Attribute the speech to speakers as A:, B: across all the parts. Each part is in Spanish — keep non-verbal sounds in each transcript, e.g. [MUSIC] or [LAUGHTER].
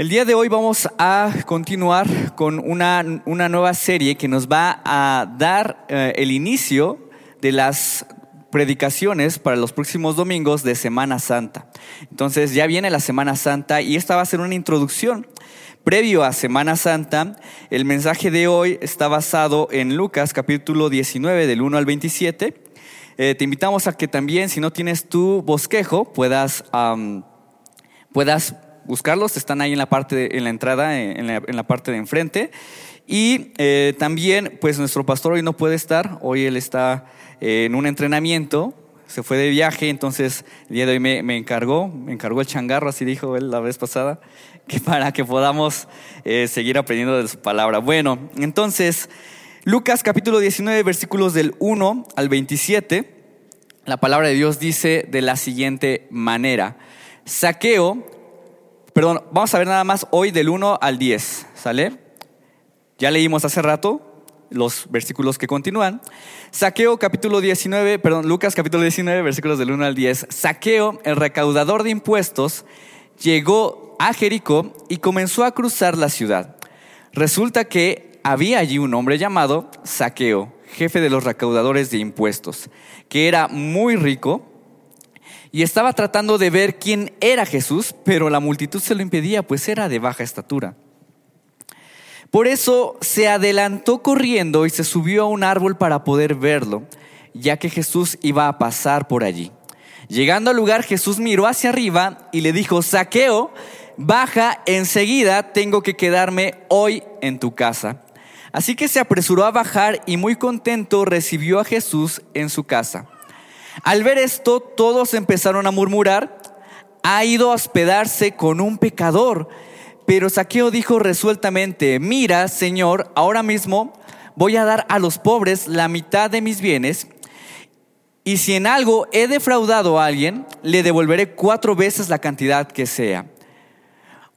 A: El día de hoy vamos a continuar con una, nueva serie que nos va a dar eh, el inicio de las predicaciones para los próximos domingos de Semana Santa. Entonces ya viene la Semana Santa y esta va a ser una introducción. Previo a Semana Santa, el mensaje de hoy está basado en Lucas capítulo 19 del 1 al 27. Eh, te invitamos a que también, si no tienes tu bosquejo, puedas, puedas buscarlos, están ahí en la parte, en la entrada, en la, parte de enfrente. Y eh, también, pues nuestro pastor hoy no puede estar, hoy él está eh, en un entrenamiento, se fue de viaje, entonces el día de hoy me, encargó, me encargó el changarro, así dijo él la vez pasada, [LAUGHS] que para que podamos eh, seguir aprendiendo de su palabra. Bueno, entonces, Lucas capítulo 19, versículos del 1 al 27, la palabra de Dios dice de la siguiente manera, Saqueo, Perdón, vamos a ver nada más hoy del 1 al 10, ¿sale? Ya leímos hace rato los versículos que continúan. Saqueo capítulo 19, perdón, Lucas capítulo 19, versículos del 1 al 10. Saqueo, el recaudador de impuestos, llegó a Jericó y comenzó a cruzar la ciudad. Resulta que había allí un hombre llamado Saqueo, jefe de los recaudadores de impuestos, que era muy rico y estaba tratando de ver quién era Jesús, pero la multitud se lo impedía, pues era de baja estatura. Por eso se adelantó corriendo y se subió a un árbol para poder verlo, ya que Jesús iba a pasar por allí. Llegando al lugar, Jesús miró hacia arriba y le dijo, Saqueo, baja enseguida, tengo que quedarme hoy en tu casa. Así que se apresuró a bajar y muy contento recibió a Jesús en su casa. Al ver esto, todos empezaron a murmurar, ha ido a hospedarse con un pecador. Pero Saqueo dijo resueltamente, mira, Señor, ahora mismo voy a dar a los pobres la mitad de mis bienes, y si en algo he defraudado a alguien, le devolveré cuatro veces la cantidad que sea.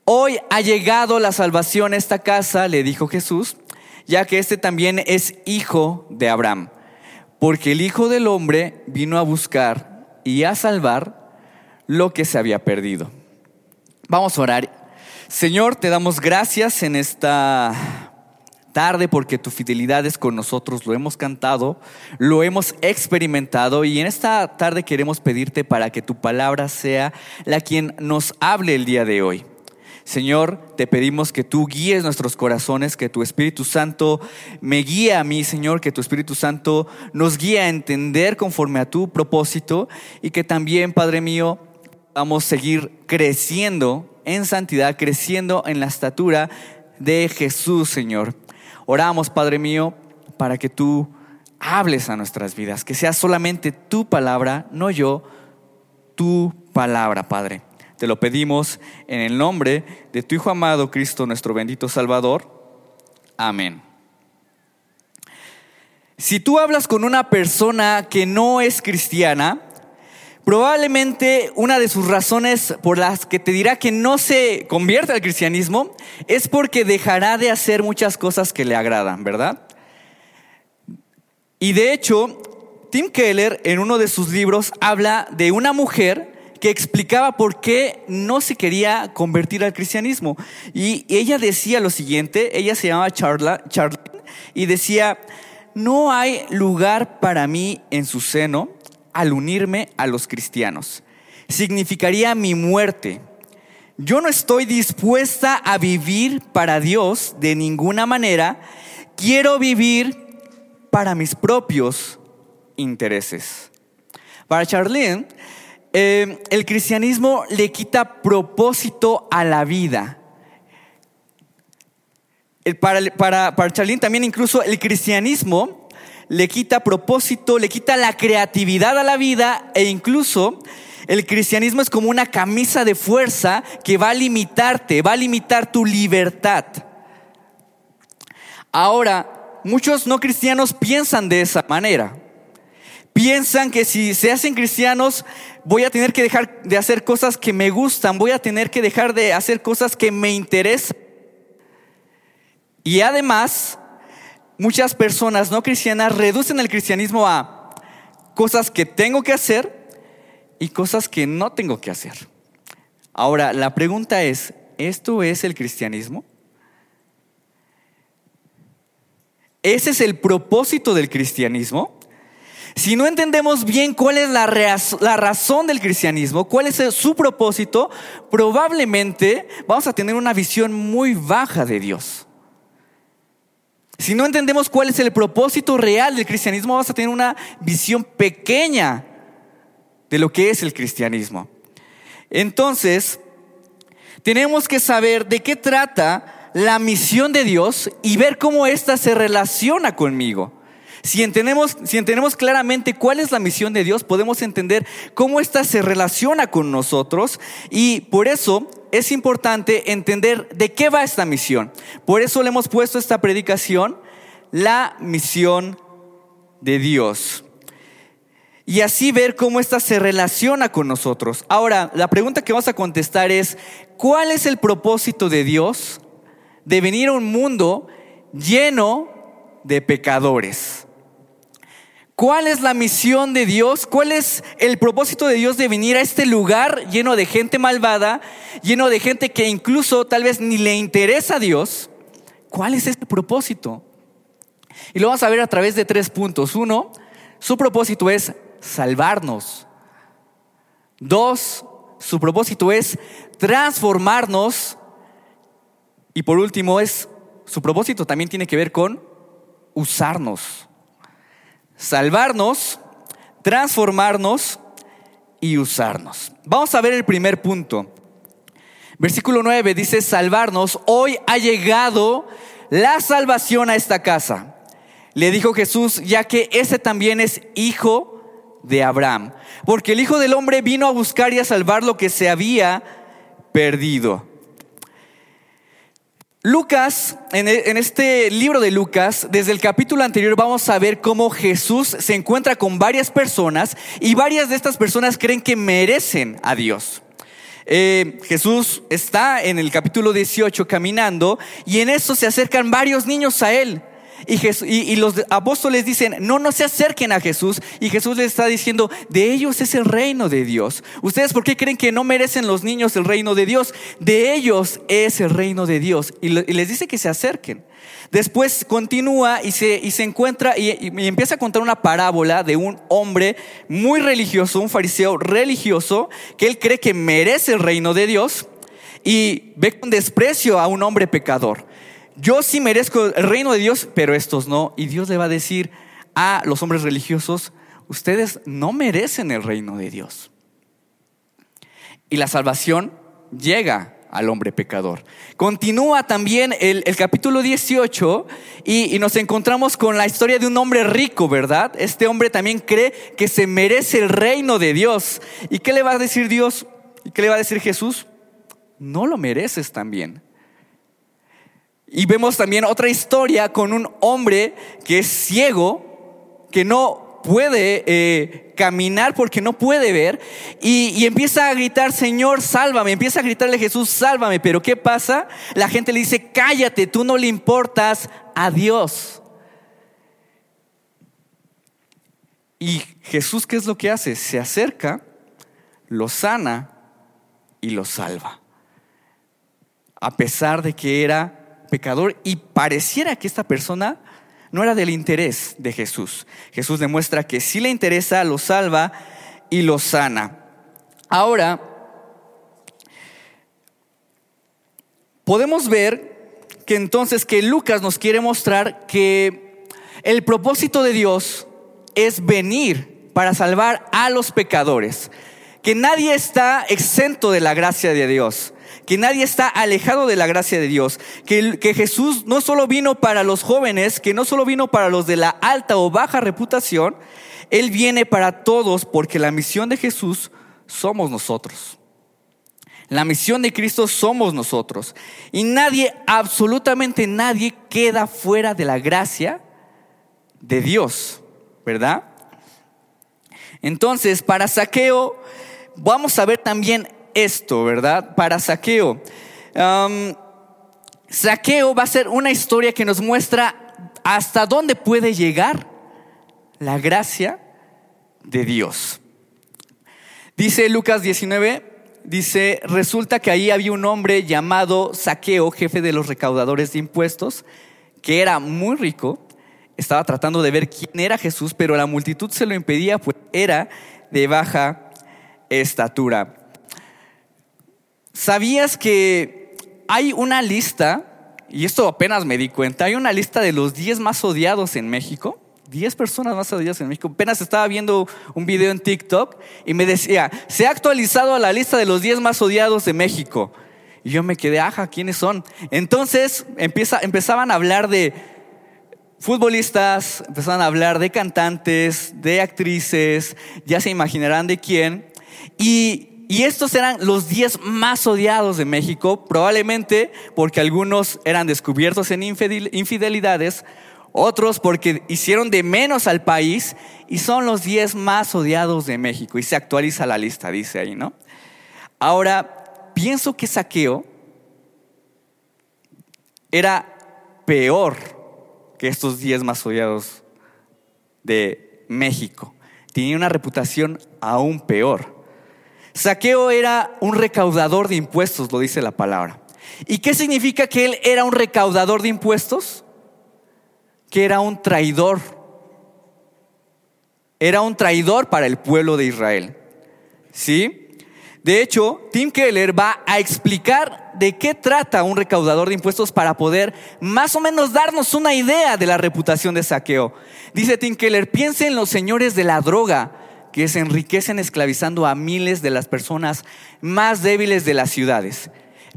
A: Hoy ha llegado la salvación a esta casa, le dijo Jesús, ya que este también es hijo de Abraham porque el Hijo del Hombre vino a buscar y a salvar lo que se había perdido. Vamos a orar. Señor, te damos gracias en esta tarde porque tu fidelidad es con nosotros, lo hemos cantado, lo hemos experimentado y en esta tarde queremos pedirte para que tu palabra sea la quien nos hable el día de hoy. Señor, te pedimos que tú guíes nuestros corazones, que tu Espíritu Santo me guíe a mí, Señor, que tu Espíritu Santo nos guíe a entender conforme a tu propósito y que también, Padre mío, vamos a seguir creciendo en santidad, creciendo en la estatura de Jesús, Señor. Oramos, Padre mío, para que tú hables a nuestras vidas, que sea solamente tu palabra, no yo, tu palabra, Padre. Te lo pedimos en el nombre de tu Hijo amado, Cristo, nuestro bendito Salvador. Amén. Si tú hablas con una persona que no es cristiana, probablemente una de sus razones por las que te dirá que no se convierte al cristianismo es porque dejará de hacer muchas cosas que le agradan, ¿verdad? Y de hecho, Tim Keller en uno de sus libros habla de una mujer que explicaba por qué no se quería convertir al cristianismo. Y ella decía lo siguiente, ella se llamaba Charla, Charlene, y decía, no hay lugar para mí en su seno al unirme a los cristianos. Significaría mi muerte. Yo no estoy dispuesta a vivir para Dios de ninguna manera. Quiero vivir para mis propios intereses. Para Charlene, eh, el cristianismo le quita propósito a la vida. Para, para, para también incluso el cristianismo le quita propósito, le quita la creatividad a la vida e incluso el cristianismo es como una camisa de fuerza que va a limitarte, va a limitar tu libertad. Ahora, muchos no cristianos piensan de esa manera. Piensan que si se hacen cristianos voy a tener que dejar de hacer cosas que me gustan, voy a tener que dejar de hacer cosas que me interesan. Y además, muchas personas no cristianas reducen el cristianismo a cosas que tengo que hacer y cosas que no tengo que hacer. Ahora, la pregunta es, ¿esto es el cristianismo? ¿Ese es el propósito del cristianismo? Si no entendemos bien cuál es la, razón del cristianismo, cuál es su propósito, probablemente vamos a tener una visión muy baja de Dios. Si no entendemos cuál es el propósito real del cristianismo, vamos a tener una visión pequeña de lo que es el cristianismo. Entonces, tenemos que saber de qué trata la misión de Dios y ver cómo ésta se relaciona conmigo. Si entendemos, si entendemos claramente cuál es la misión de Dios, podemos entender cómo ésta se relaciona con nosotros y por eso es importante entender de qué va esta misión. Por eso le hemos puesto esta predicación, la misión de Dios. Y así ver cómo ésta se relaciona con nosotros. Ahora, la pregunta que vamos a contestar es, ¿cuál es el propósito de Dios de venir a un mundo lleno de pecadores? ¿Cuál es la misión de Dios? ¿Cuál es el propósito de Dios de venir a este lugar lleno de gente malvada, lleno de gente que incluso tal vez ni le interesa a Dios? ¿Cuál es este propósito? Y lo vamos a ver a través de tres puntos. Uno, su propósito es salvarnos. Dos, su propósito es transformarnos. Y por último, es su propósito también tiene que ver con usarnos salvarnos, transformarnos y usarnos. Vamos a ver el primer punto. Versículo 9 dice, salvarnos, hoy ha llegado la salvación a esta casa. Le dijo Jesús, ya que ese también es hijo de Abraham, porque el Hijo del Hombre vino a buscar y a salvar lo que se había perdido. Lucas, e, en, este libro de Lucas, desde el capítulo anterior vamos a ver cómo Jesús se encuentra con varias personas y varias de estas personas creen que merecen a Dios. Eh, Jesús está en el capítulo 18 caminando y en eso se acercan varios niños a él. Y, los apóstoles dicen, no, no se acerquen a Jesús. Y Jesús les está diciendo, de ellos es el reino de Dios. ¿Ustedes por qué creen que no merecen los niños el reino de Dios? De ellos es el reino de Dios. Y, les dice que se acerquen. Después continúa y se, y se encuentra y, y, empieza a contar una parábola de un hombre muy religioso, un fariseo religioso, que él cree que merece el reino de Dios y ve con desprecio a un hombre pecador yo sí merezco el reino de Dios, pero estos no. Y Dios le va a decir a los hombres religiosos, ustedes no merecen el reino de Dios. Y la salvación llega al hombre pecador. Continúa también el, capítulo 18 y, y, nos encontramos con la historia de un hombre rico, ¿verdad? Este hombre también cree que se merece el reino de Dios. ¿Y qué le va a decir Dios? ¿Y qué le va a decir Jesús? No lo mereces también. Y vemos también otra historia con un hombre que es ciego, que no puede eh, caminar porque no puede ver, y, empieza a gritar, Señor, sálvame, empieza a gritarle Jesús, sálvame, pero ¿qué pasa? La gente le dice, cállate, tú no le importas a Dios. Y Jesús, ¿qué es lo que hace? Se acerca, lo sana y lo salva. A pesar de que era pecador y pareciera que esta persona no era del interés de Jesús. Jesús demuestra que sí le interesa, lo salva y lo sana. Ahora, podemos ver que entonces que Lucas nos quiere mostrar que el propósito de Dios es venir para salvar a los pecadores, que nadie está exento de la gracia de Dios que nadie está alejado de la gracia de Dios, que, que Jesús no solo vino para los jóvenes, que no solo vino para los de la alta o baja reputación, Él viene para todos porque la misión de Jesús somos nosotros. La misión de Cristo somos nosotros. Y nadie, absolutamente nadie, queda fuera de la gracia de Dios, ¿verdad? Entonces, para saqueo, vamos a ver también esto, ¿verdad? Para Saqueo. saqueo va a ser una historia que nos muestra hasta dónde puede llegar la gracia de Dios. Dice Lucas 19, dice, resulta que ahí había un hombre llamado Saqueo, jefe de los recaudadores de impuestos, que era muy rico, estaba tratando de ver quién era Jesús, pero la multitud se lo impedía, pues era de baja estatura. ¿Sabías que hay una lista, y esto apenas me di cuenta, hay una lista de los 10 más odiados en México? 10 personas más odiadas en México. Apenas estaba viendo un video en TikTok y me decía, se ha actualizado la lista de los 10 más odiados de México. Y yo me quedé, ajá, ¿quiénes son? Entonces empieza, empezaban a hablar de futbolistas, empezaban a hablar de cantantes, de actrices, ya se imaginarán de quién. Y y estos eran los 10 más odiados de México, probablemente porque algunos eran descubiertos en infidelidades, otros porque hicieron de menos al país y son los 10 más odiados de México. Y se actualiza la lista, dice ahí, ¿no? Ahora, pienso que Saqueo era peor que estos 10 más odiados de México. Tenía una reputación aún peor. Saqueo era un recaudador de impuestos, lo dice la palabra. ¿Y qué significa que él era un recaudador de impuestos? Que era un traidor. Era un traidor para el pueblo de Israel. ¿Sí? De hecho, Tim Keller va a explicar de qué trata un recaudador de impuestos para poder más o menos darnos una idea de la reputación de saqueo. Dice Tim Keller, piense en los señores de la droga que se enriquecen esclavizando a miles de las personas más débiles de las ciudades.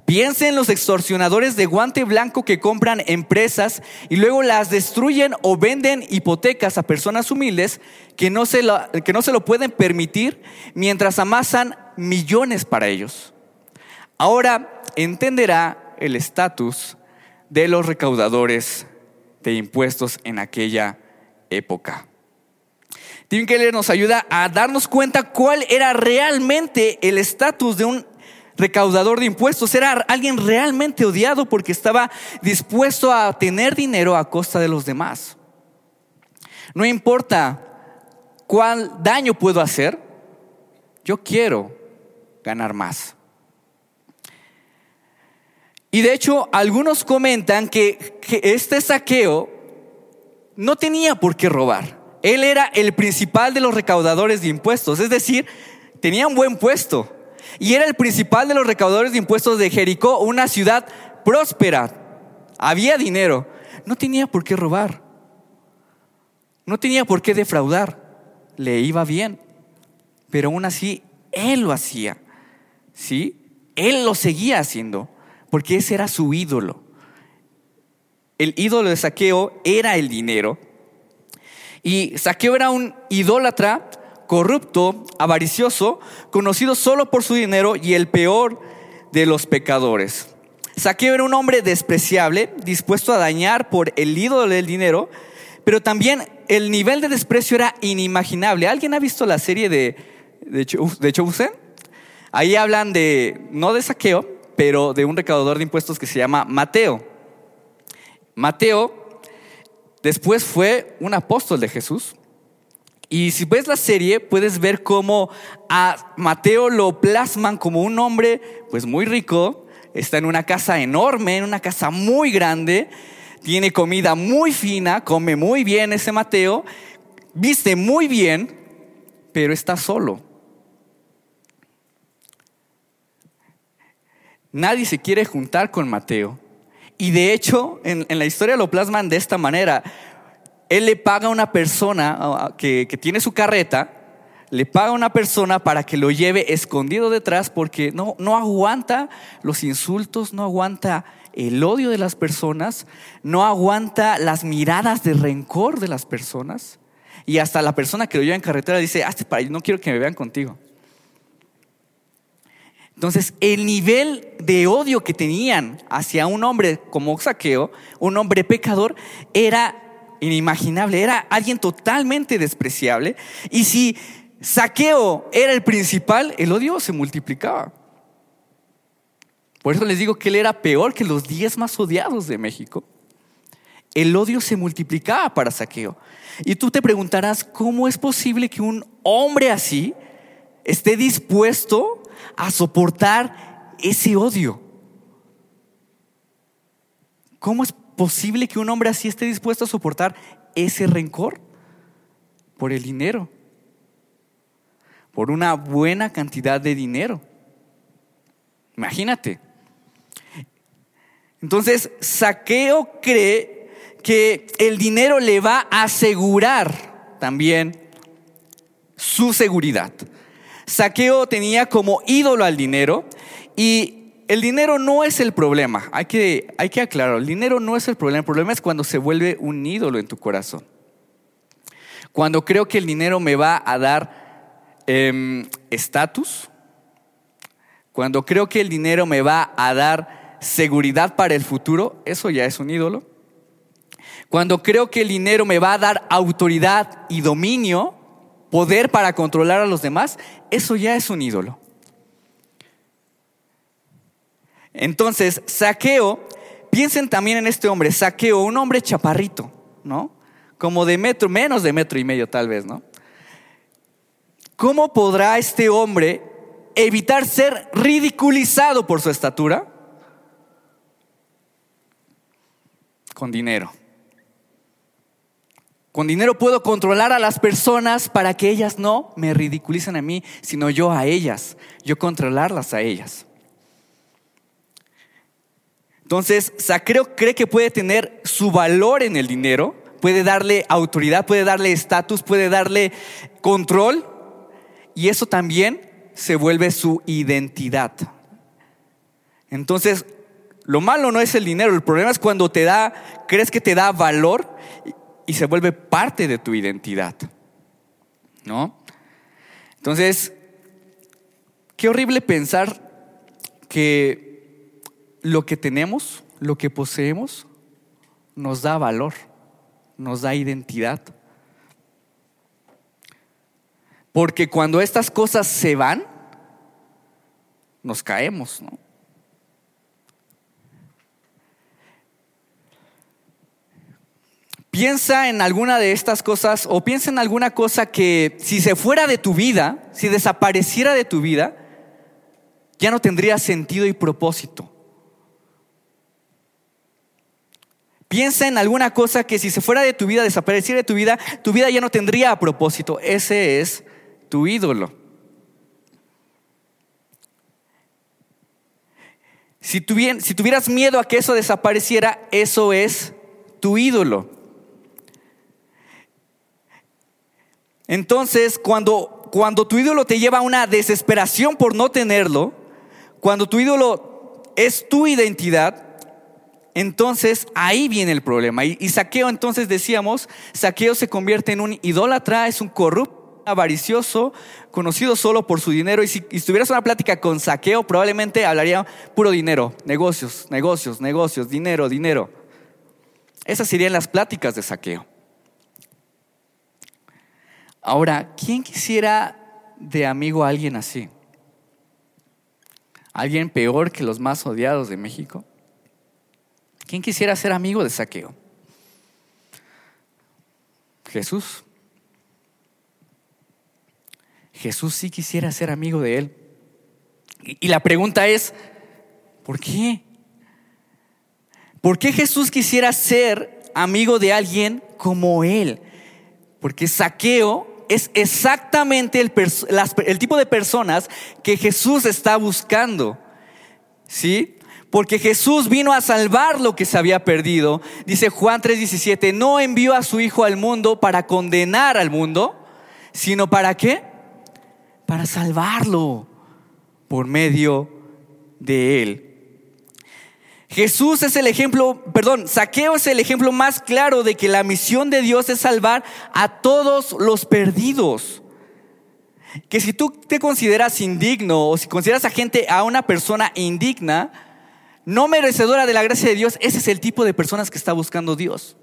A: Piensen en los extorsionadores de guante blanco que compran empresas y luego las destruyen o venden hipotecas a personas humildes que no se lo, que no se lo pueden permitir mientras amasan millones para ellos. Ahora entenderá el estatus de los recaudadores de impuestos en aquella época. Tim Keller nos ayuda a darnos cuenta cuál era realmente el estatus de un recaudador de impuestos. Era alguien realmente odiado porque estaba dispuesto a tener dinero a costa de los demás. No importa cuál daño puedo hacer, yo quiero ganar más. Y de hecho, algunos comentan que, que este saqueo no tenía por qué robar. Él era el principal de los recaudadores de impuestos, es decir, tenía un buen puesto. Y era el principal de los recaudadores de impuestos de Jericó, una ciudad próspera. Había dinero. No tenía por qué robar. No tenía por qué defraudar. Le iba bien. Pero aún así, él lo hacía. ¿Sí? Él lo seguía haciendo. Porque ese era su ídolo. El ídolo de saqueo era el dinero. Y Saqueo era un idólatra, corrupto, avaricioso, conocido solo por su dinero y el peor de los pecadores. Saqueo era un hombre despreciable, dispuesto a dañar por el ídolo del dinero, pero también el nivel de desprecio era inimaginable. ¿Alguien ha visto la serie de, de, Chosen? Ahí hablan de, no de saqueo, pero de un recaudador de impuestos que se llama Mateo. Mateo Después fue un apóstol de Jesús. Y si ves la serie, puedes ver cómo a Mateo lo plasman como un hombre pues muy rico, está en una casa enorme, en una casa muy grande, tiene comida muy fina, come muy bien ese Mateo, viste muy bien, pero está solo. Nadie se quiere juntar con Mateo. Y de hecho, en, la historia lo plasman de esta manera. Él le paga a una persona que, que tiene su carreta, le paga a una persona para que lo lleve escondido detrás porque no, no aguanta los insultos, no aguanta el odio de las personas, no aguanta las miradas de rencor de las personas. Y hasta la persona que lo lleva en carretera dice, hazte para no quiero que me vean contigo. Entonces, el nivel de odio que tenían hacia un hombre como Saqueo, un hombre pecador, era inimaginable, era alguien totalmente despreciable. Y si Saqueo era el principal, el odio se multiplicaba. Por eso les digo que él era peor que los diez más odiados de México. El odio se multiplicaba para Saqueo. Y tú te preguntarás, ¿cómo es posible que un hombre así esté dispuesto a soportar ese odio. ¿Cómo es posible que un hombre así esté dispuesto a soportar ese rencor? Por el dinero. Por una buena cantidad de dinero. Imagínate. Entonces, Saqueo cree que el dinero le va a asegurar también su seguridad. Saqueo tenía como ídolo al dinero y el dinero no es el problema. Hay que, hay que aclarar, el dinero no es el problema. El problema es cuando se vuelve un ídolo en tu corazón. Cuando creo que el dinero me va a dar em, estatus, cuando creo que el dinero me va a dar seguridad para el futuro, eso ya es un ídolo. Cuando creo que el dinero me va a dar autoridad y dominio, poder para controlar a los demás, eso ya es un ídolo. Entonces, saqueo, piensen también en este hombre, saqueo, un hombre chaparrito, ¿no? Como de metro, menos de metro y medio tal vez, ¿no? ¿Cómo podrá este hombre evitar ser ridiculizado por su estatura? Con dinero. Con dinero puedo controlar a las personas para que ellas no me ridiculicen a mí, sino yo a ellas, yo controlarlas a ellas. Entonces, Sacreo cree que puede tener su valor en el dinero, puede darle autoridad, puede darle estatus, puede darle control, y eso también se vuelve su identidad. Entonces, lo malo no es el dinero, el problema es cuando te da, crees que te da valor y se vuelve parte de tu identidad. ¿No? Entonces, qué horrible pensar que lo que tenemos, lo que poseemos, nos da valor, nos da identidad. Porque cuando estas cosas se van, nos caemos, ¿no? Piensa en alguna de estas cosas o piensa en alguna cosa que si se fuera de tu vida, si desapareciera de tu vida, ya no tendría sentido y propósito. Piensa en alguna cosa que si se fuera de tu vida, desapareciera de tu vida, tu vida ya no tendría propósito. Ese es tu ídolo. Si, tuvieras miedo a que eso desapareciera, eso es tu ídolo. Entonces, cuando, cuando tu ídolo te lleva a una desesperación por no tenerlo, cuando tu ídolo es tu identidad, entonces ahí viene el problema. Y, Saqueo, entonces decíamos, Saqueo se convierte en un idólatra, es un corrupto, avaricioso, conocido solo por su dinero. Y si, y si tuvieras una plática con Saqueo, probablemente hablaría puro dinero, negocios, negocios, negocios, dinero, dinero. Esas serían las pláticas de Saqueo. Ahora, ¿quién quisiera de amigo a alguien así? ¿Alguien peor que los más odiados de México? ¿Quién quisiera ser amigo de Saqueo? Jesús. Jesús sí quisiera ser amigo de él. Y la pregunta es, ¿por qué? ¿Por qué Jesús quisiera ser amigo de alguien como él? Porque Saqueo es exactamente el, tipo de personas que Jesús está buscando. ¿Sí? Porque Jesús vino a salvar lo que se había perdido. Dice Juan 3:17, no envió a su Hijo al mundo para condenar al mundo, sino para qué? Para salvarlo por medio de él. Jesús es el ejemplo, perdón, Saqueo es el ejemplo más claro de que la misión de Dios es salvar a todos los perdidos. Que si tú te consideras indigno o si consideras a gente, a una persona indigna, no merecedora de la gracia de Dios, ese es el tipo de personas que está buscando Dios.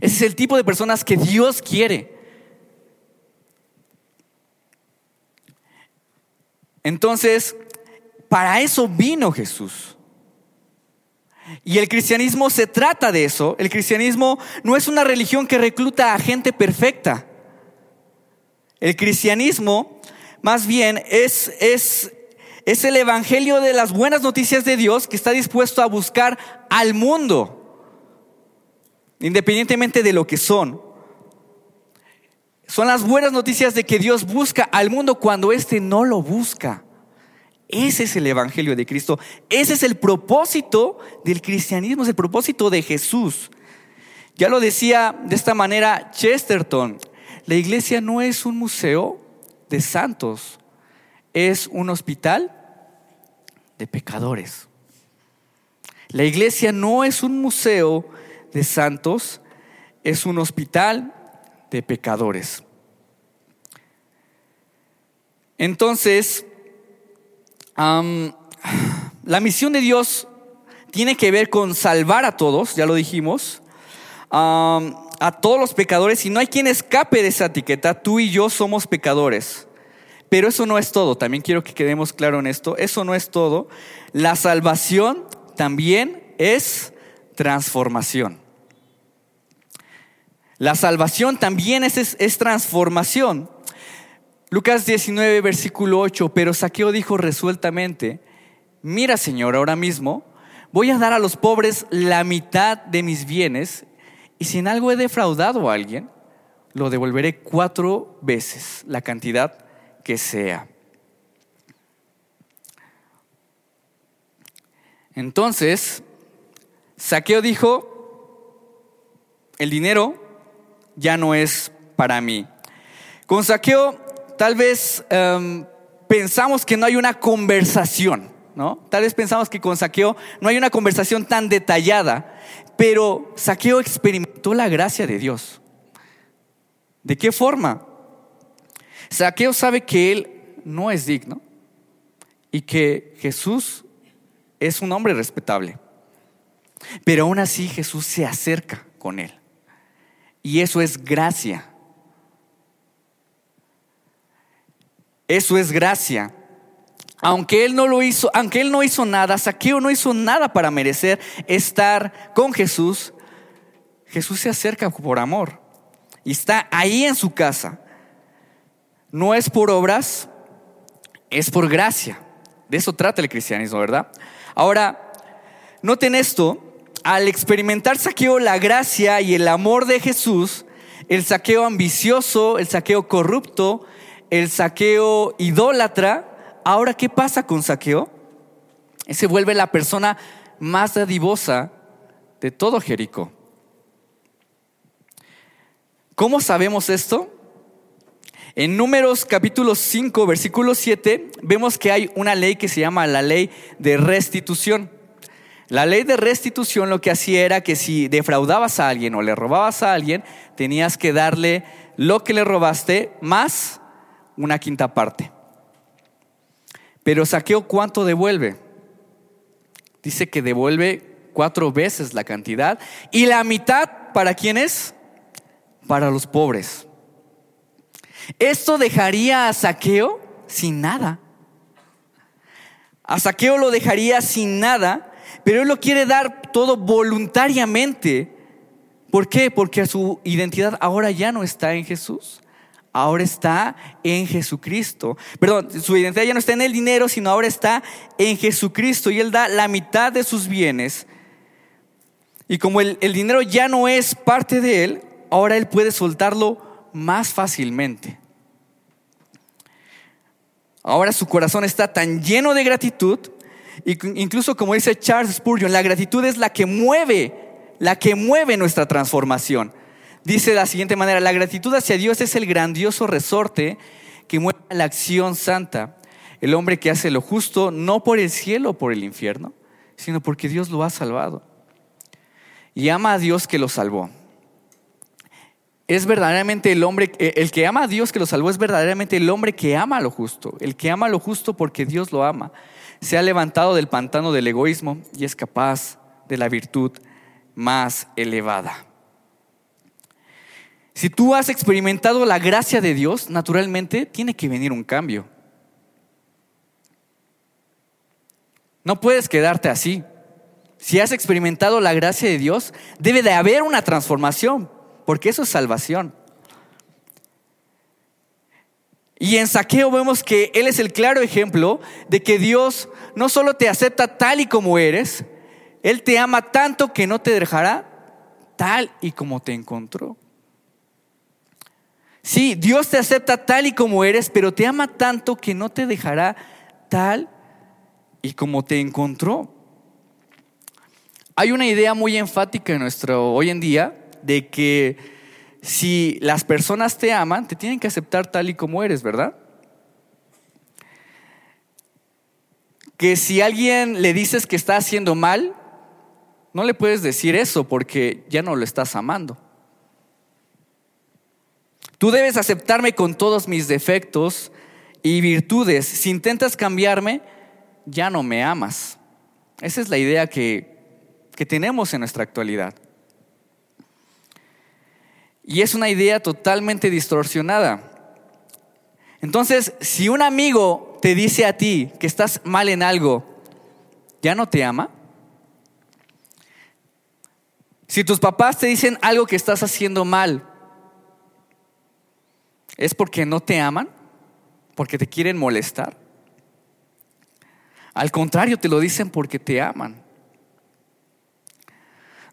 A: Ese es el tipo de personas que Dios quiere. Entonces, para eso vino Jesús. Y el cristianismo se trata de eso. El cristianismo no es una religión que recluta a gente perfecta. El cristianismo más bien es, es, es el Evangelio de las buenas noticias de Dios que está dispuesto a buscar al mundo, independientemente de lo que son. Son las buenas noticias de que Dios busca al mundo cuando éste no lo busca. Ese es el Evangelio de Cristo. Ese es el propósito del cristianismo, es el propósito de Jesús. Ya lo decía de esta manera Chesterton, la iglesia no es un museo de santos, es un hospital de pecadores. La iglesia no es un museo de santos, es un hospital de pecadores. Entonces, la misión de Dios tiene que ver con salvar a todos, ya lo dijimos, a todos los pecadores y no hay quien escape de esa etiqueta, tú y yo somos pecadores. Pero eso no es todo, también quiero que quedemos claro en esto, eso no es todo. La salvación también es transformación. La salvación también es, es, transformación. Lucas 19, versículo 8, pero Saqueo dijo resueltamente, mira Señor, ahora mismo voy a dar a los pobres la mitad de mis bienes y si en algo he defraudado a alguien, lo devolveré cuatro veces la cantidad que sea. Entonces, Saqueo dijo, el dinero ya no es para mí. Con saqueo tal vez em, pensamos que no hay una conversación, ¿no? Tal vez pensamos que con saqueo no hay una conversación tan detallada, pero saqueo experimentó la gracia de Dios. ¿De qué forma? Saqueo sabe que él no es digno y que Jesús es un hombre respetable. Pero aún así Jesús se acerca con él. Y eso es gracia. Eso es gracia. Aunque él no lo hizo, aunque él no hizo nada, Saqueo no hizo nada para merecer estar con Jesús, Jesús se acerca por amor y está ahí en su casa. No es por obras, es por gracia. De eso trata el cristianismo, ¿verdad? Ahora, noten esto, al experimentar saqueo la gracia y el amor de Jesús, el saqueo ambicioso, el saqueo corrupto, el saqueo idólatra, ahora ¿qué pasa con saqueo? Se vuelve la persona más dadivosa de todo Jericó. ¿Cómo sabemos esto? En Números capítulo 5, versículo 7, vemos que hay una ley que se llama la ley de restitución. La ley de restitución lo que hacía era que si defraudabas a alguien o le robabas a alguien, tenías que darle lo que le robaste más una quinta parte. Pero saqueo cuánto devuelve? Dice que devuelve cuatro veces la cantidad y la mitad para quién es? Para los pobres. Esto dejaría a saqueo sin nada. A saqueo lo dejaría sin nada pero Él lo quiere dar todo voluntariamente. ¿Por qué? Porque su identidad ahora ya no está en Jesús. Ahora está en Jesucristo. Perdón, su identidad ya no está en el dinero, sino ahora está en Jesucristo. Y Él da la mitad de sus bienes. Y como el, el dinero ya no es parte de Él, ahora Él puede soltarlo más fácilmente. Ahora su corazón está tan lleno de gratitud Incluso como dice Charles Spurgeon, la gratitud es la que mueve, la que mueve nuestra transformación. Dice de la siguiente manera, la gratitud hacia Dios es el grandioso resorte que mueve la acción santa. El hombre que hace lo justo no por el cielo o por el infierno, sino porque Dios lo ha salvado. Y ama a Dios que lo salvó. Es verdaderamente el hombre, el que ama a Dios que lo salvó es verdaderamente el hombre que ama lo justo, el que ama lo justo porque Dios lo ama se ha levantado del pantano del egoísmo y es capaz de la virtud más elevada. Si tú has experimentado la gracia de Dios, naturalmente tiene que venir un cambio. No puedes quedarte así. Si has experimentado la gracia de Dios, debe de haber una transformación, porque eso es salvación. Y en Saqueo vemos que él es el claro ejemplo de que Dios no solo te acepta tal y como eres, Él te ama tanto que no te dejará tal y como te encontró. Sí, Dios te acepta tal y como eres, pero te ama tanto que no te dejará tal y como te encontró. Hay una idea muy enfática en nuestro hoy en día de que si las personas te aman, te tienen que aceptar tal y como eres, ¿verdad? Que si alguien le dices que está haciendo mal, no le puedes decir eso porque ya no lo estás amando. Tú debes aceptarme con todos mis defectos y virtudes. Si intentas cambiarme, ya no me amas. Esa es la idea que que tenemos en nuestra actualidad. Y es una idea totalmente distorsionada. Entonces, si un amigo te dice a ti que estás mal en algo, ¿ya no te ama? Si tus papás te dicen algo que estás haciendo mal, ¿es porque no te aman? ¿Porque te quieren molestar? Al contrario, te lo dicen porque te aman.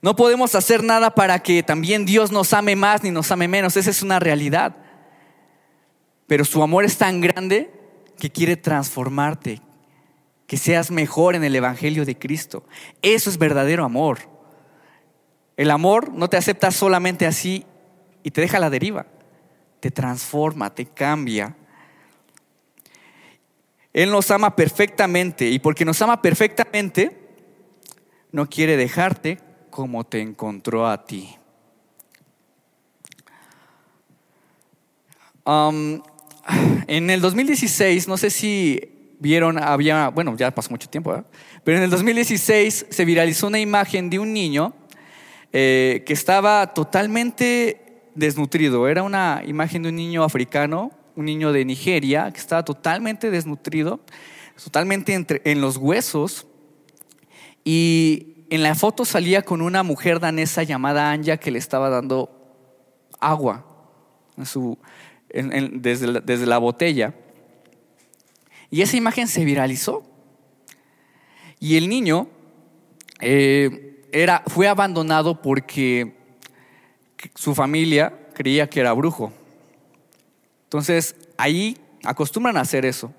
A: No podemos hacer nada para que también Dios nos ame más ni nos ame menos. Esa es una realidad. Pero su amor es tan grande que quiere transformarte, que seas mejor en el Evangelio de Cristo. Eso es verdadero amor. El amor no te acepta solamente así y te deja a la deriva. Te transforma, te cambia. Él nos ama perfectamente y porque nos ama perfectamente, no quiere dejarte como te encontró a ti. En el 2016, no sé si vieron, había, bueno, ya pasó mucho tiempo, pero en el 2016 se viralizó una imagen de un niño eh, que estaba totalmente desnutrido. Era una imagen de un niño africano, un niño de Nigeria, que estaba totalmente desnutrido, totalmente entre, en los huesos. Y en la foto salía con una mujer danesa llamada Anja que le estaba dando agua desde, la, botella. Y esa imagen se viralizó. Y el niño eh, era, fue abandonado porque su familia creía que era brujo. Entonces, ahí acostumbran a hacer eso.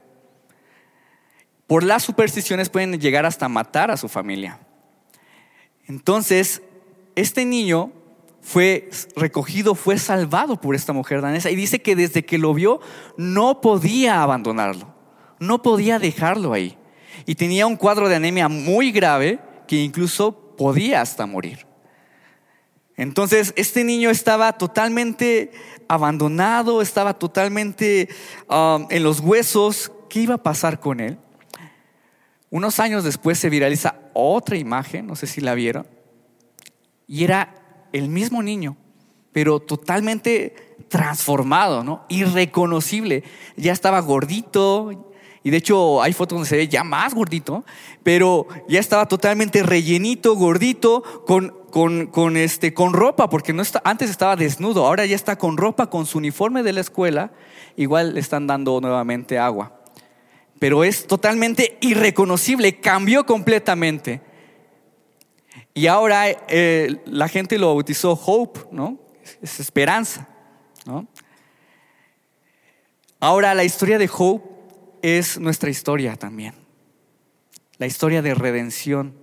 A: Por las supersticiones pueden llegar hasta matar a su familia. Entonces, este niño fue recogido, fue salvado por esta mujer danesa y dice que desde que lo vio no podía abandonarlo, no podía dejarlo ahí. Y tenía un cuadro de anemia muy grave que incluso podía hasta morir. Entonces, este niño estaba totalmente abandonado, estaba totalmente um, en los huesos. ¿Qué iba a pasar con él? Unos años después se viraliza otra imagen, no sé si la vieron, y era el mismo niño, pero totalmente transformado, ¿no? Irreconocible. Ya estaba gordito, y de hecho hay fotos donde se ve ya más gordito, pero ya estaba totalmente rellenito, gordito, con, con, este, con ropa, porque no está, antes estaba desnudo, ahora ya está con ropa, con su uniforme de la escuela, igual le están dando nuevamente agua pero es totalmente irreconocible, cambió completamente. Y ahora eh, la gente lo bautizó Hope, ¿no? Es esperanza, ¿no? Ahora la historia de Hope es nuestra historia también. La historia de redención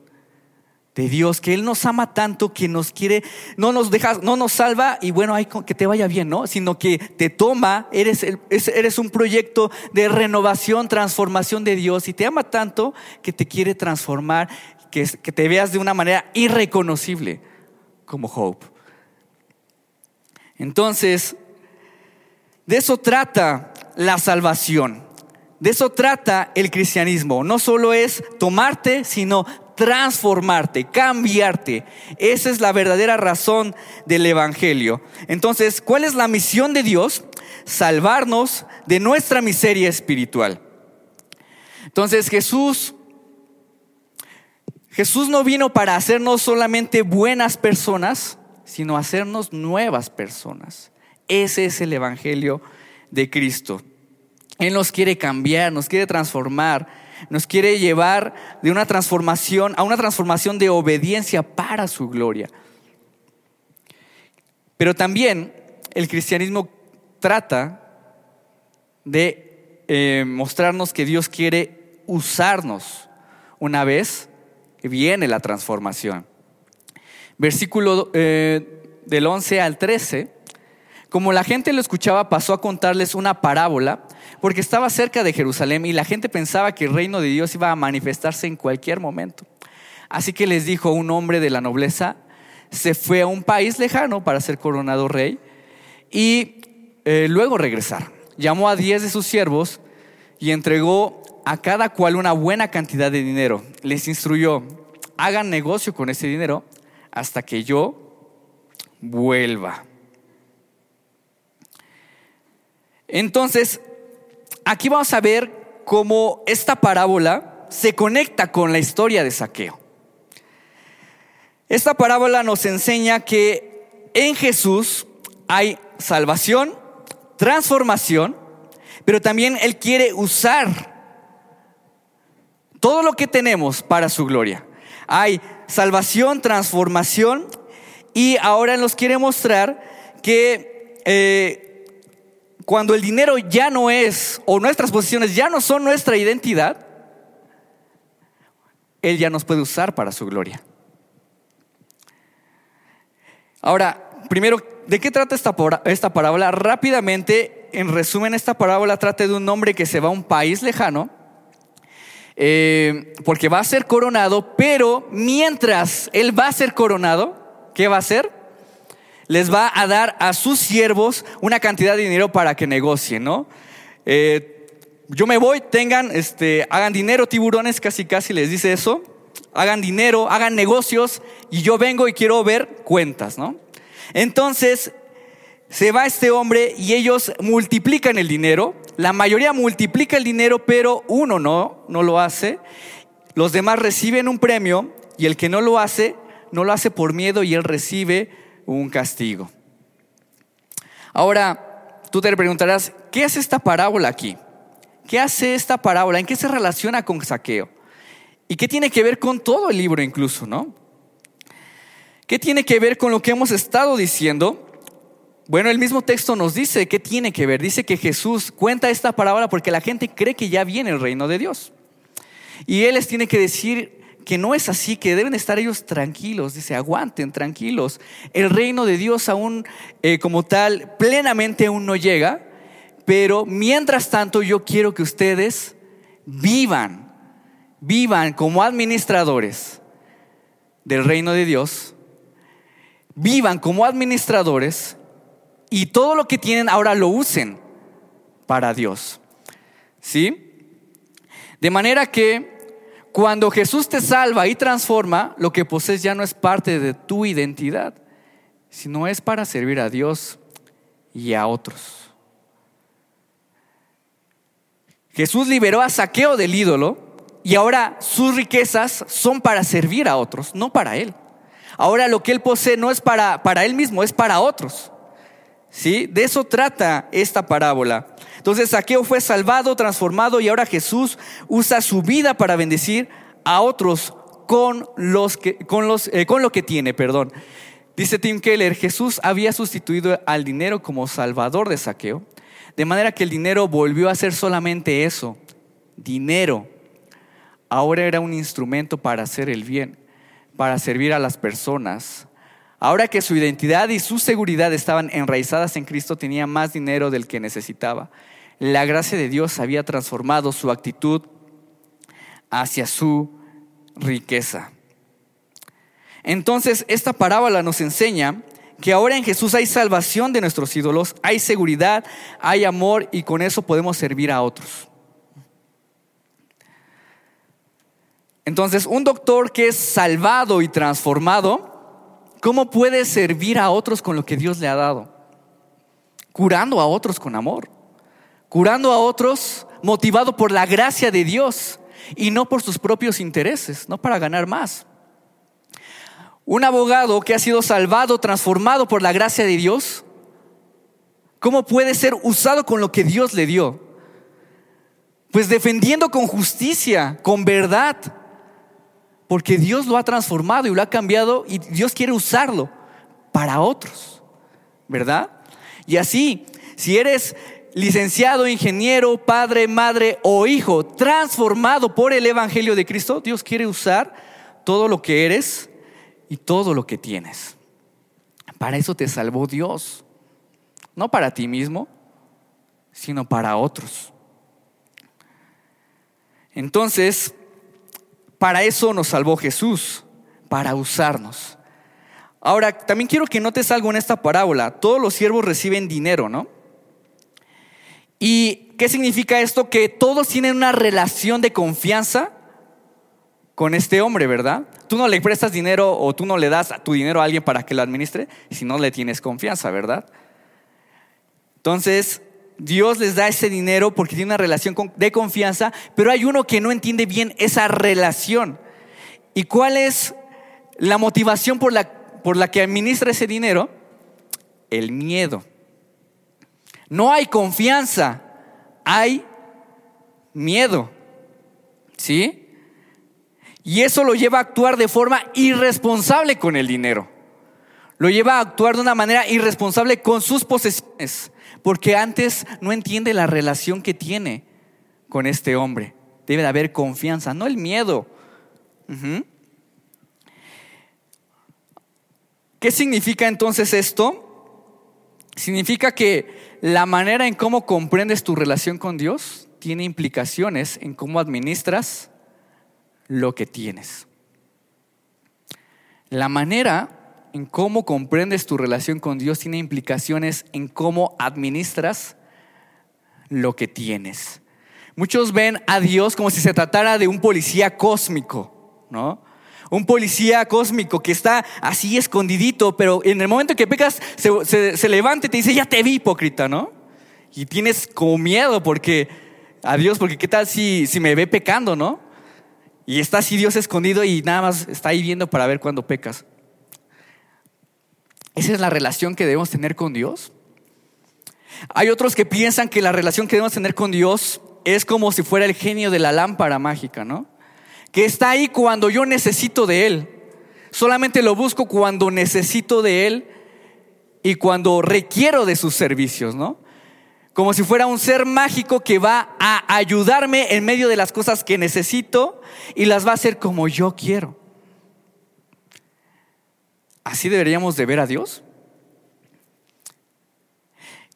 A: de Dios, que Él nos ama tanto que nos quiere, no nos deja, no nos salva y bueno, hay que te vaya bien, ¿no? Sino que te toma, eres, eres un proyecto de renovación, transformación de Dios y te ama tanto que te quiere transformar, que, que te veas de una manera irreconocible como Hope. Entonces, de eso trata la salvación. De eso trata el cristianismo. No solo es tomarte, sino transformarte, cambiarte. Esa es la verdadera razón del Evangelio. Entonces, ¿cuál es la misión de Dios? Salvarnos de nuestra miseria espiritual. Entonces Jesús, Jesús no vino para hacernos solamente buenas personas, sino hacernos nuevas personas. Ese es el Evangelio de Cristo. Él nos quiere cambiar, nos quiere transformar, nos quiere llevar de una transformación a una transformación de obediencia para su gloria. Pero también el cristianismo trata de eh, mostrarnos que Dios quiere usarnos una vez que viene la transformación. Versículo eh, del 11 al 13. Como la gente lo escuchaba, pasó a contarles una parábola, porque estaba cerca de Jerusalén y la gente pensaba que el reino de Dios iba a manifestarse en cualquier momento. Así que les dijo un hombre de la nobleza, se fue a un país lejano para ser coronado rey y eh, luego regresar. Llamó a diez de sus siervos y entregó a cada cual una buena cantidad de dinero. Les instruyó, hagan negocio con ese dinero hasta que yo vuelva. Entonces, aquí vamos a ver cómo esta parábola se conecta con la historia de saqueo. Esta parábola nos enseña que en Jesús hay salvación, transformación, pero también Él quiere usar todo lo que tenemos para su gloria. Hay salvación, transformación y ahora nos quiere mostrar que eh, cuando el dinero ya no es, o nuestras posiciones ya no son nuestra identidad, Él ya nos puede usar para su gloria. Ahora, primero, ¿de qué trata esta, esta parábola? Rápidamente, en resumen, esta parábola trata de un hombre que se va a un país lejano, eh, porque va a ser coronado, pero mientras él va a ser coronado, ¿qué va a hacer? Les va a dar a sus siervos una cantidad de dinero para que negocien, ¿no? Eh, yo me voy, tengan, este, hagan dinero, tiburones, casi casi les dice eso hagan dinero, hagan negocios y yo vengo y quiero ver cuentas, ¿no? Entonces, se va este hombre y ellos multiplican el dinero, la mayoría multiplica el dinero, pero uno no, no lo hace. Los demás reciben un premio y el que no lo hace, no lo hace por miedo y él recibe un castigo. Ahora, tú te preguntarás, ¿qué hace esta parábola aquí? ¿Qué hace esta parábola? ¿En qué se relaciona con saqueo? ¿Y qué tiene que ver con todo el libro incluso, no? ¿Qué tiene que ver con lo que hemos estado diciendo? Bueno, el mismo texto nos dice qué tiene que ver. Dice que Jesús cuenta esta parábola porque la gente cree que ya viene el reino de Dios. Y Él les tiene que decir que no es así, que deben estar ellos tranquilos. Dice, aguanten, tranquilos. El reino de Dios aún eh, como tal plenamente aún no llega, pero mientras tanto yo quiero que ustedes vivan vivan como administradores del reino de Dios, vivan como administradores y todo lo que tienen ahora lo usen para Dios. ¿Sí? De manera que cuando Jesús te salva y transforma, lo que posees ya no es parte de tu identidad, sino es para servir a Dios y a otros. Jesús liberó a Saqueo del ídolo y ahora sus riquezas son para servir a otros, no para él. Ahora lo que él posee no es para, para él mismo, es para otros. ¿Sí? De eso trata esta parábola. Entonces Saqueo fue salvado, transformado y ahora Jesús usa su vida para bendecir a otros con, los que, con, los, eh, con lo que tiene. Perdón. Dice Tim Keller, Jesús había sustituido al dinero como salvador de Saqueo, de manera que el dinero volvió a ser solamente eso, dinero ahora era un instrumento para hacer el bien, para servir a las personas. Ahora que su identidad y su seguridad estaban enraizadas en Cristo, tenía más dinero del que necesitaba. La gracia de Dios había transformado su actitud hacia su riqueza. Entonces, esta parábola nos enseña que ahora en Jesús hay salvación de nuestros ídolos, hay seguridad, hay amor y con eso podemos servir a otros. Entonces, un doctor que es salvado y transformado, ¿cómo puede servir a otros con lo que Dios le ha dado? Curando a otros con amor, curando a otros motivado por la gracia de Dios y no por sus propios intereses, no para ganar más. Un abogado que ha sido salvado, transformado por la gracia de Dios, ¿cómo puede ser usado con lo que Dios le dio? Pues defendiendo con justicia, con verdad. Porque Dios lo ha transformado y lo ha cambiado y Dios quiere usarlo para otros. ¿Verdad? Y así, si eres licenciado, ingeniero, padre, madre o hijo transformado por el Evangelio de Cristo, Dios quiere usar todo lo que eres y todo lo que tienes. Para eso te salvó Dios. No para ti mismo, sino para otros. Entonces, para eso nos salvó Jesús, para usarnos. Ahora, también quiero que notes algo en esta parábola. Todos los siervos reciben dinero, ¿no? ¿Y qué significa esto? Que todos tienen una relación de confianza con este hombre, ¿verdad? Tú no le prestas dinero o tú no le das tu dinero a alguien para que lo administre si no le tienes confianza, ¿verdad? Entonces, Dios les da ese dinero porque tiene una relación de confianza, pero hay uno que no entiende bien esa relación. ¿Y cuál es la motivación por la, por la que administra ese dinero? El miedo. No hay confianza, hay miedo. ¿Sí? Y eso lo lleva a actuar de forma irresponsable con el dinero. Lo lleva a actuar de una manera irresponsable con sus posesiones, porque antes no entiende la relación que tiene con este hombre. Debe de haber confianza, no el miedo. ¿Qué significa entonces esto? Significa que la manera en cómo comprendes tu relación con Dios tiene implicaciones en cómo administras lo que tienes. La manera en cómo comprendes tu relación con Dios tiene implicaciones en cómo administras lo que tienes. Muchos ven a Dios como si se tratara de un policía cósmico, ¿no? Un policía cósmico que está así escondidito, pero en el momento que pecas se, se levanta y te dice, ya te vi, hipócrita, ¿no? Y tienes como miedo porque a Dios, porque qué tal si, si me ve pecando, ¿no? Y está así Dios escondido y nada más está ahí viendo para ver cuándo pecas. ¿Esa es la relación que debemos tener con Dios? Hay otros que piensan que la relación que debemos tener con Dios es como si fuera el genio de la lámpara mágica, ¿no? Que está ahí cuando yo necesito de Él. Solamente lo busco cuando necesito de Él y cuando requiero de sus servicios, ¿no? como si fuera un ser mágico que va a ayudarme en medio de las cosas que necesito y las va a hacer como yo quiero. ¿Así deberíamos de ver a Dios?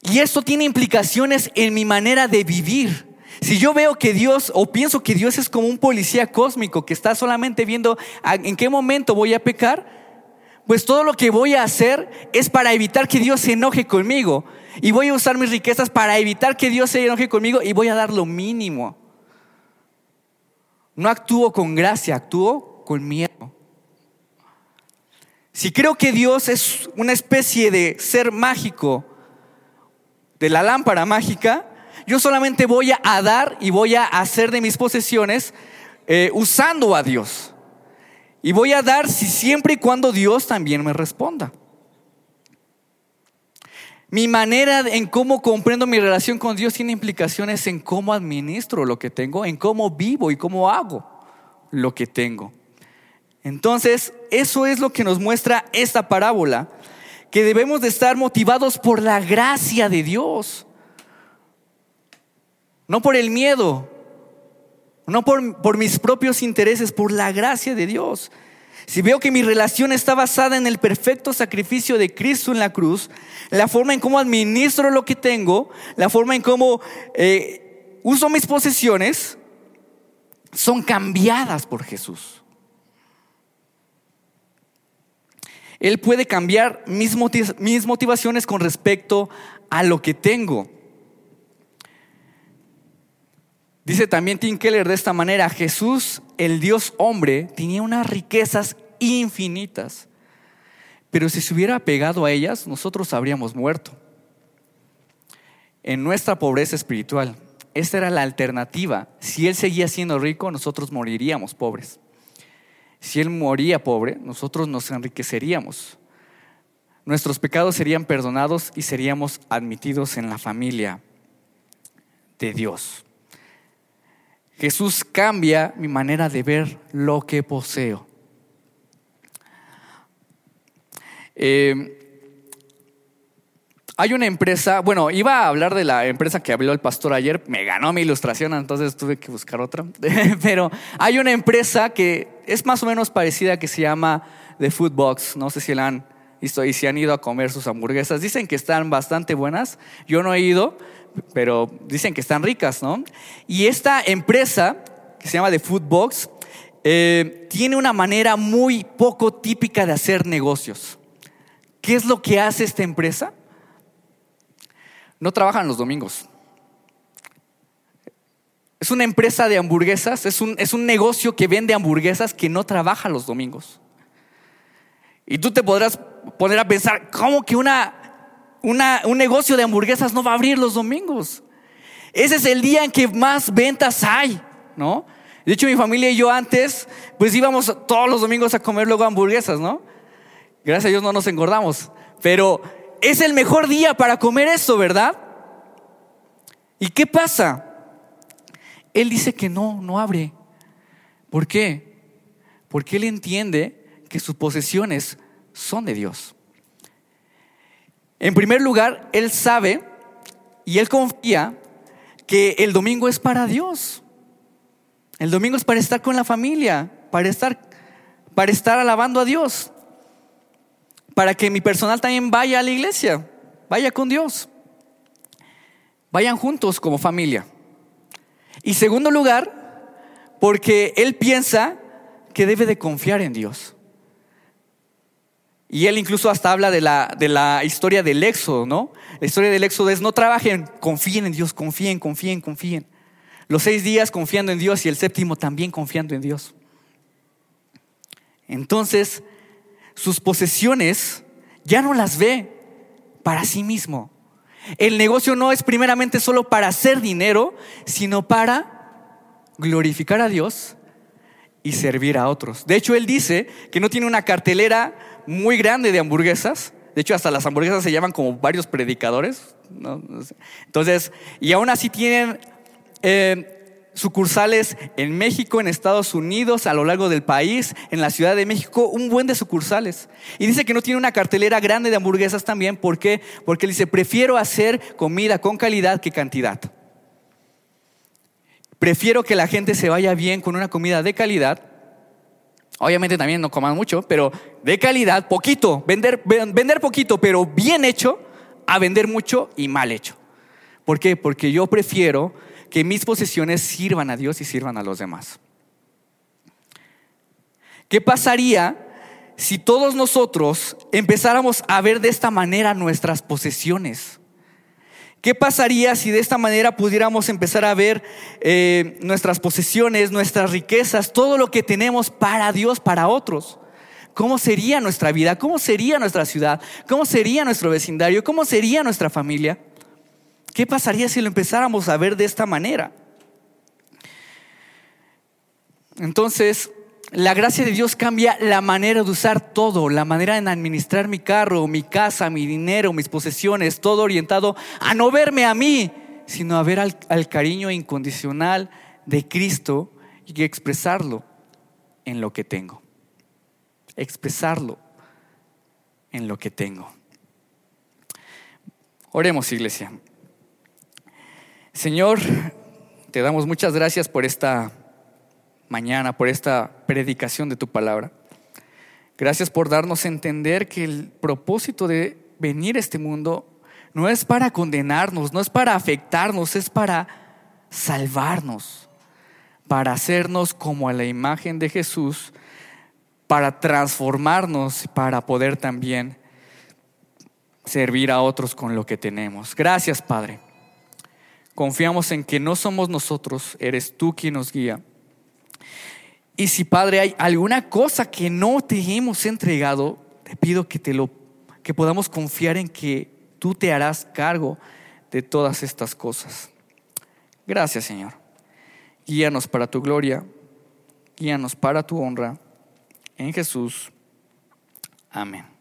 A: Y esto tiene implicaciones en mi manera de vivir. Si yo veo que Dios o pienso que Dios es como un policía cósmico que está solamente viendo en qué momento voy a pecar, pues todo lo que voy a hacer es para evitar que Dios se enoje conmigo. Y voy a usar mis riquezas para evitar que Dios se enoje conmigo y voy a dar lo mínimo. No actúo con gracia, actúo con miedo. Si creo que Dios es una especie de ser mágico, de la lámpara mágica, yo solamente voy a dar y voy a hacer de mis posesiones eh, usando a Dios. Y voy a dar si siempre y cuando Dios también me responda. Mi manera en cómo comprendo mi relación con Dios tiene implicaciones en cómo administro lo que tengo, en cómo vivo y cómo hago lo que tengo. Entonces, eso es lo que nos muestra esta parábola, que debemos de estar motivados por la gracia de Dios, no por el miedo, no por, por mis propios intereses, por la gracia de Dios. Si veo que mi relación está basada en el perfecto sacrificio de Cristo en la cruz, la forma en cómo administro lo que tengo, la forma en cómo eh, uso mis posesiones, son cambiadas por Jesús. Él puede cambiar mis, motivaciones con respecto a lo que tengo. Dice también Tim Keller de esta manera, Jesús, el Dios hombre, tenía unas riquezas infinitas, pero si se hubiera pegado a ellas, nosotros habríamos muerto. En nuestra pobreza espiritual, esta era la alternativa. Si Él seguía siendo rico, nosotros moriríamos pobres. Si Él moría pobre, nosotros nos enriqueceríamos. Nuestros pecados serían perdonados y seríamos admitidos en la familia de Dios. Jesús cambia mi manera de ver lo que poseo. Eh, hay una empresa, bueno, iba a hablar de la empresa que habló el pastor ayer, me ganó mi ilustración, entonces tuve que buscar otra. [LAUGHS] Pero hay una empresa que es más o menos parecida que se llama The Food Box. No sé si la han visto y si han ido a comer sus hamburguesas. Dicen que están bastante buenas. Yo no he ido, pero dicen que están ricas, ¿no? Y esta empresa, que se llama The Food Box, eh, tiene una manera muy poco típica de hacer negocios. ¿Qué es lo que hace esta empresa? no trabajan los domingos. Es una empresa de hamburguesas, es un, es un negocio que vende hamburguesas que no trabaja los domingos. Y tú te podrás poner a pensar, ¿cómo que una, una, un negocio de hamburguesas no va a abrir los domingos? Ese es el día en que más ventas hay, ¿no? De hecho, mi familia y yo antes, pues íbamos todos los domingos a comer luego hamburguesas, ¿no? Gracias a Dios no nos engordamos. Pero es el mejor día para comer eso, ¿verdad? ¿Y qué pasa? Él dice que no, no abre. ¿Por qué? Porque él entiende que sus posesiones son de Dios. En primer lugar, él sabe y él confía que el domingo es para Dios. El domingo es para estar con la familia, para estar, para estar alabando a Dios para que mi personal también vaya a la iglesia, vaya con Dios. Vayan juntos como familia. Y segundo lugar, porque él piensa que debe de confiar en Dios. Y él incluso hasta habla de la, de la historia del éxodo, ¿no? La historia del éxodo es no trabajen, confíen en Dios, confíen, confíen, confíen. Los seis días confiando en Dios y el séptimo también confiando en Dios. Entonces, sus posesiones ya no las ve para sí mismo. El negocio no es primeramente solo para hacer dinero, sino para glorificar a Dios y servir a otros. De hecho, él dice que no tiene una cartelera muy grande de hamburguesas. De hecho, hasta las hamburguesas se llaman como varios predicadores. Entonces, y aún así tienen eh, sucursales en México, en Estados Unidos, a lo largo del país, en la Ciudad de México, un buen de sucursales. Y dice que no tiene una cartelera grande de hamburguesas también. ¿Por qué? Porque él dice, prefiero hacer comida con calidad que cantidad. Prefiero que la gente se vaya bien con una comida de calidad. Obviamente también no coman mucho, pero de calidad, poquito, vender, vender poquito, pero bien hecho, a vender mucho y mal hecho. ¿Por qué? Porque yo prefiero que mis posesiones sirvan a Dios y sirvan a los demás. ¿Qué pasaría si todos nosotros empezáramos a ver de esta manera nuestras posesiones? ¿Qué pasaría si de esta manera pudiéramos empezar a ver eh, nuestras posesiones, nuestras riquezas, todo lo que tenemos para Dios, para otros? ¿Cómo sería nuestra vida? ¿Cómo sería nuestra ciudad? ¿Cómo sería nuestro vecindario? ¿Cómo sería nuestra familia? ¿Qué pasaría si lo empezáramos a ver de esta manera? Entonces, la gracia de Dios cambia la manera de usar todo, la manera de administrar mi carro, mi casa, mi dinero, mis posesiones, todo orientado a no verme a mí, sino a ver al, al cariño incondicional de Cristo y expresarlo en lo que tengo. Expresarlo en lo que tengo. Oremos, iglesia. Señor, te damos muchas gracias por esta mañana, por esta predicación de tu palabra. Gracias por darnos a entender que el propósito de venir a este mundo no es para condenarnos, no es para afectarnos, es para salvarnos, para hacernos como a la imagen de Jesús, para transformarnos, para poder también servir a otros con lo que tenemos. Gracias, Padre. Confiamos en que no somos nosotros, eres tú quien nos guía. Y si, Padre, hay alguna cosa que no te hemos entregado, te pido que te lo que podamos confiar en que tú te harás cargo de todas estas cosas. Gracias, Señor. Guíanos para tu gloria, guíanos para tu honra. En Jesús. Amén.